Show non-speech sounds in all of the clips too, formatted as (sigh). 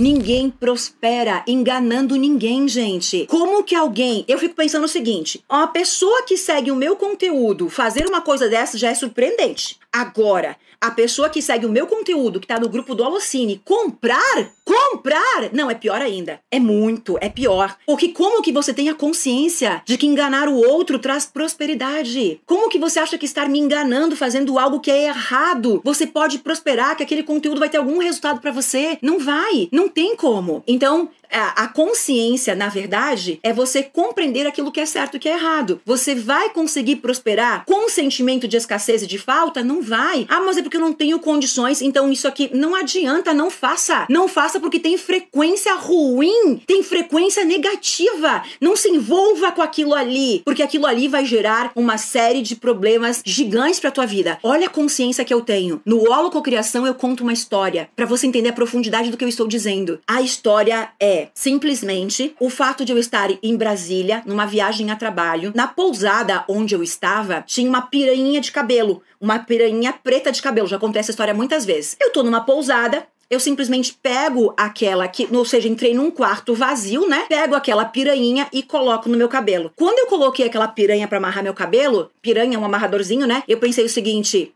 Ninguém prospera enganando ninguém, gente. Como que alguém. Eu fico pensando o seguinte: uma pessoa que segue o meu conteúdo fazer uma coisa dessa já é surpreendente. Agora, a pessoa que segue o meu conteúdo, que tá no grupo do Alocine, comprar, comprar, não, é pior ainda. É muito, é pior. Porque como que você tem a consciência de que enganar o outro traz prosperidade? Como que você acha que estar me enganando, fazendo algo que é errado, você pode prosperar, que aquele conteúdo vai ter algum resultado para você? Não vai, não tem como. Então, a, consciência, na verdade, é você compreender aquilo que é certo e que é errado. Você vai conseguir prosperar com sentimento de escassez e de falta? Não vai. Ah, mas é porque eu não tenho condições, então isso aqui não adianta, não faça. Não faça porque tem frequência ruim, tem frequência negativa. Não se envolva com aquilo ali, porque aquilo ali vai gerar uma série de problemas gigantes para tua vida. Olha a consciência que eu tenho. No Holococriação eu conto uma história para você entender a profundidade do que eu estou dizendo. A história é simplesmente o fato de eu estar em Brasília, numa viagem a trabalho. Na pousada onde eu estava, tinha uma piranha de cabelo. Uma piranha preta de cabelo. Já contei essa história muitas vezes. Eu tô numa pousada, eu simplesmente pego aquela que, ou seja, entrei num quarto vazio, né? Pego aquela piranha e coloco no meu cabelo. Quando eu coloquei aquela piranha para amarrar meu cabelo, piranha é um amarradorzinho, né? Eu pensei o seguinte: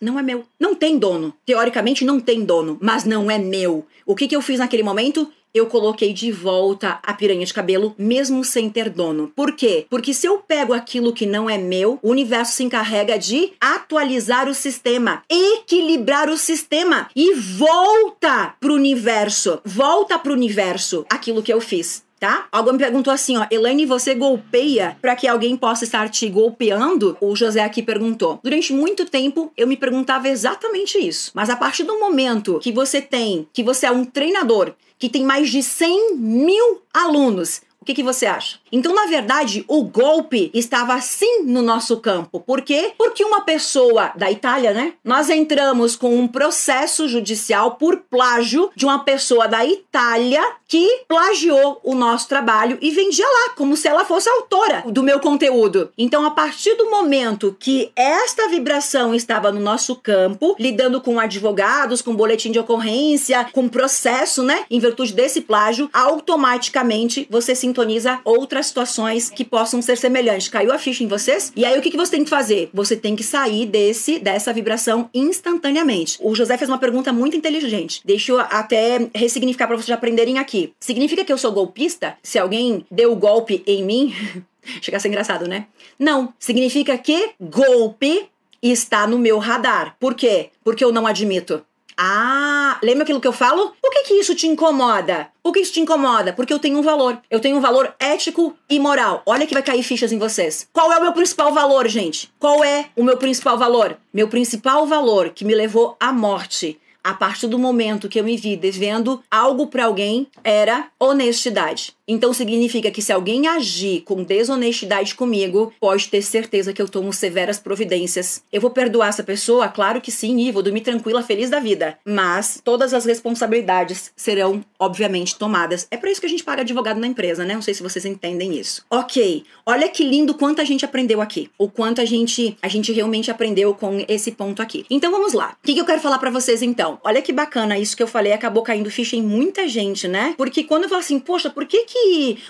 não é meu. Não tem dono. Teoricamente não tem dono, mas não é meu. O que, que eu fiz naquele momento? Eu coloquei de volta a piranha de cabelo, mesmo sem ter dono. Por quê? Porque se eu pego aquilo que não é meu, o universo se encarrega de atualizar o sistema, equilibrar o sistema e volta pro universo, volta pro universo aquilo que eu fiz tá? Alguém me perguntou assim, ó, Elaine, você golpeia para que alguém possa estar te golpeando? O José aqui perguntou. Durante muito tempo eu me perguntava exatamente isso, mas a partir do momento que você tem, que você é um treinador que tem mais de 100 mil alunos, o que, que você acha? Então, na verdade, o golpe estava sim no nosso campo. Por quê? Porque uma pessoa da Itália, né? Nós entramos com um processo judicial por plágio de uma pessoa da Itália que plagiou o nosso trabalho e vendia lá, como se ela fosse autora do meu conteúdo. Então, a partir do momento que esta vibração estava no nosso campo, lidando com advogados, com boletim de ocorrência, com processo, né? Em virtude desse plágio, automaticamente você se sintoniza outras situações que possam ser semelhantes. Caiu a ficha em vocês? E aí o que, que você tem que fazer? Você tem que sair desse dessa vibração instantaneamente. O José fez uma pergunta muito inteligente. Deixa eu até ressignificar para vocês aprenderem aqui. Significa que eu sou golpista? Se alguém deu golpe em mim, (laughs) chega a ser engraçado, né? Não, significa que golpe está no meu radar. Por quê? Porque eu não admito. Ah, lembra aquilo que eu falo? Por que, que isso te incomoda? O que isso te incomoda? Porque eu tenho um valor. Eu tenho um valor ético e moral. Olha que vai cair fichas em vocês. Qual é o meu principal valor, gente? Qual é o meu principal valor? Meu principal valor que me levou à morte a partir do momento que eu me vi devendo algo para alguém era honestidade. Então significa que se alguém agir com desonestidade comigo, pode ter certeza que eu tomo severas providências. Eu vou perdoar essa pessoa? Claro que sim, e vou dormir tranquila, feliz da vida. Mas todas as responsabilidades serão, obviamente, tomadas. É para isso que a gente paga advogado na empresa, né? Não sei se vocês entendem isso. Ok, olha que lindo quanto a gente aprendeu aqui. O quanto a gente, a gente realmente aprendeu com esse ponto aqui. Então vamos lá. O que, que eu quero falar para vocês então? Olha que bacana isso que eu falei, acabou caindo ficha em muita gente, né? Porque quando eu falo assim, poxa, por que que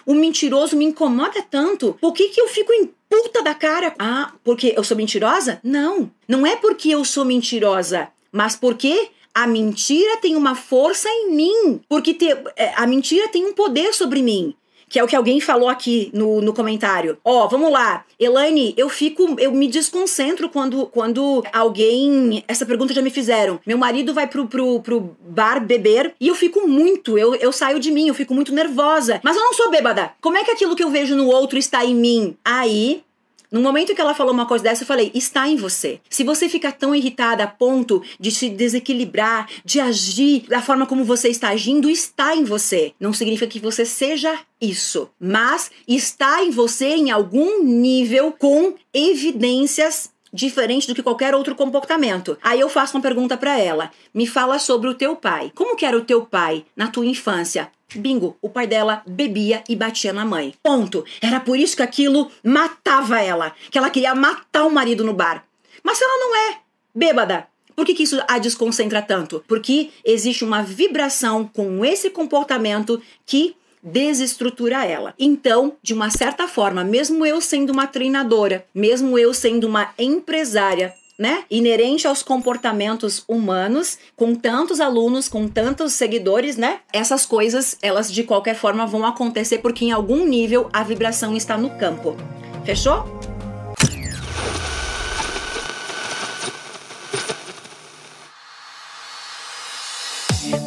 o mentiroso me incomoda tanto? Por que, que eu fico em puta da cara? Ah, porque eu sou mentirosa? Não. Não é porque eu sou mentirosa, mas porque a mentira tem uma força em mim. Porque te, é, a mentira tem um poder sobre mim que é o que alguém falou aqui no, no comentário. Ó, oh, vamos lá. Elaine, eu fico, eu me desconcentro quando, quando alguém. Essa pergunta já me fizeram. Meu marido vai pro, pro, pro bar beber e eu fico muito, eu, eu saio de mim, eu fico muito nervosa. Mas eu não sou bêbada. Como é que aquilo que eu vejo no outro está em mim? Aí No momento que ela falou uma coisa dessa, eu falei: está em você. Se você fica tão irritada a ponto de se desequilibrar, de agir da forma como você está agindo, está em você. Não significa que você seja isso, mas está em você em algum nível com evidências diferente do que qualquer outro comportamento. Aí eu faço uma pergunta para ela: "Me fala sobre o teu pai. Como que era o teu pai na tua infância?" Bingo, o pai dela bebia e batia na mãe. Ponto. Era por isso que aquilo matava ela, que ela queria matar o marido no bar. Mas ela não é bêbada, por que, que isso a desconcentra tanto? Porque existe uma vibração com esse comportamento que desestrutura ela. Então, de uma certa forma, mesmo eu sendo uma treinadora, mesmo eu sendo uma empresária, né? Inerente aos comportamentos humanos, com tantos alunos, com tantos seguidores, né? Essas coisas, elas de qualquer forma vão acontecer porque em algum nível a vibração está no campo. Fechou?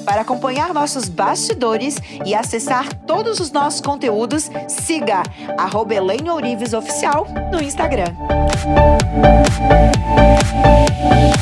Para acompanhar nossos bastidores e acessar todos os nossos conteúdos, siga arroba Oficial no Instagram. Bye.